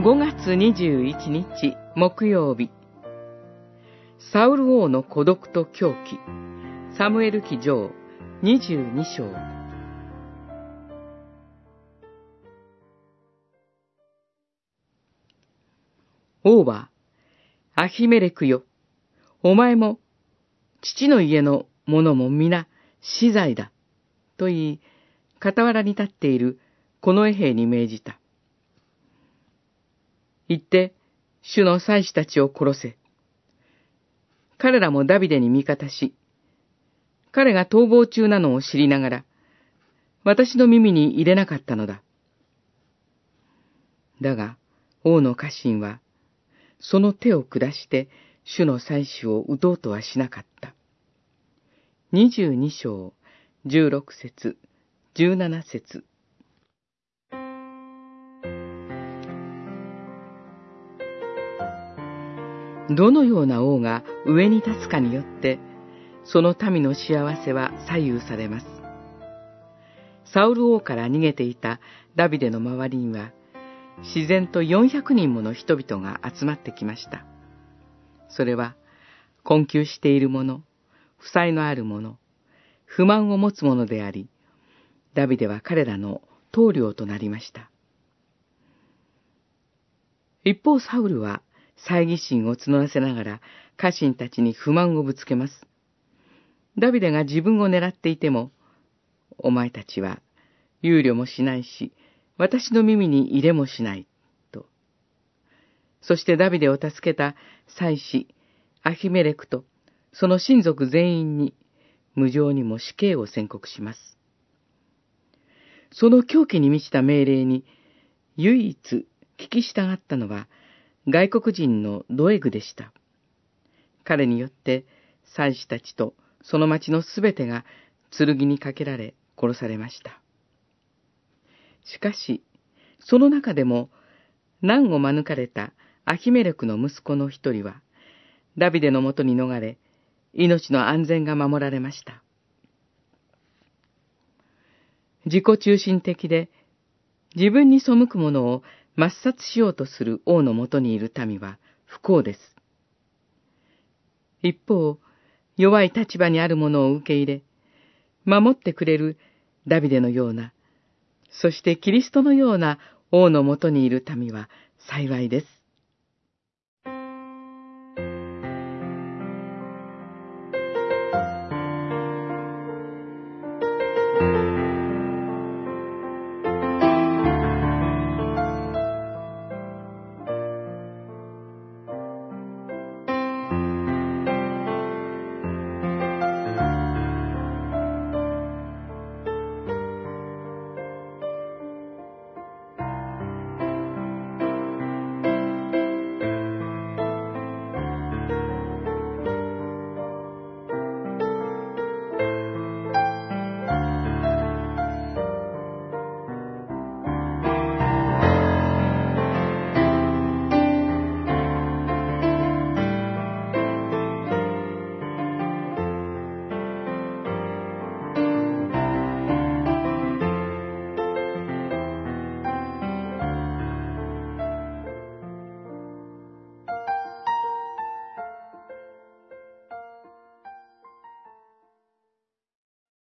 5月21日木曜日。サウル王の孤独と狂気。サムエル記上22章。王は、アヒメレクよ、お前も、父の家の者も皆死罪だ、と言い、傍らに立っているこの衛兵に命じた。行って、主の祭司たちを殺せ。彼らもダビデに味方し、彼が逃亡中なのを知りながら、私の耳に入れなかったのだ。だが、王の家臣は、その手を下して、主の祭司を撃とうとはしなかった。二十二章、十六節、十七節。どのような王が上に立つかによって、その民の幸せは左右されます。サウル王から逃げていたダビデの周りには、自然と400人もの人々が集まってきました。それは、困窮している者、負債のある者、不満を持つ者であり、ダビデは彼らの棟梁となりました。一方サウルは猜疑心を募らせながら家臣たちに不満をぶつけます。ダビデが自分を狙っていても、お前たちは憂慮もしないし、私の耳に入れもしない、と。そしてダビデを助けた祭司、アヒメレクと、その親族全員に、無情にも死刑を宣告します。その狂気に満ちた命令に、唯一聞き従ったのは、外国人のドエグでした。彼によって、祭司たちとその町のすべてが剣にかけられ殺されました。しかし、その中でも難を免れたアヒメレクの息子の一人は、ダビデのもとに逃れ、命の安全が守られました。自己中心的で、自分に背く者を抹殺しようとする王のもとにいる民は不幸です。一方、弱い立場にある者を受け入れ、守ってくれるダビデのようなそしてキリストのような王のもとにいる民は幸いです。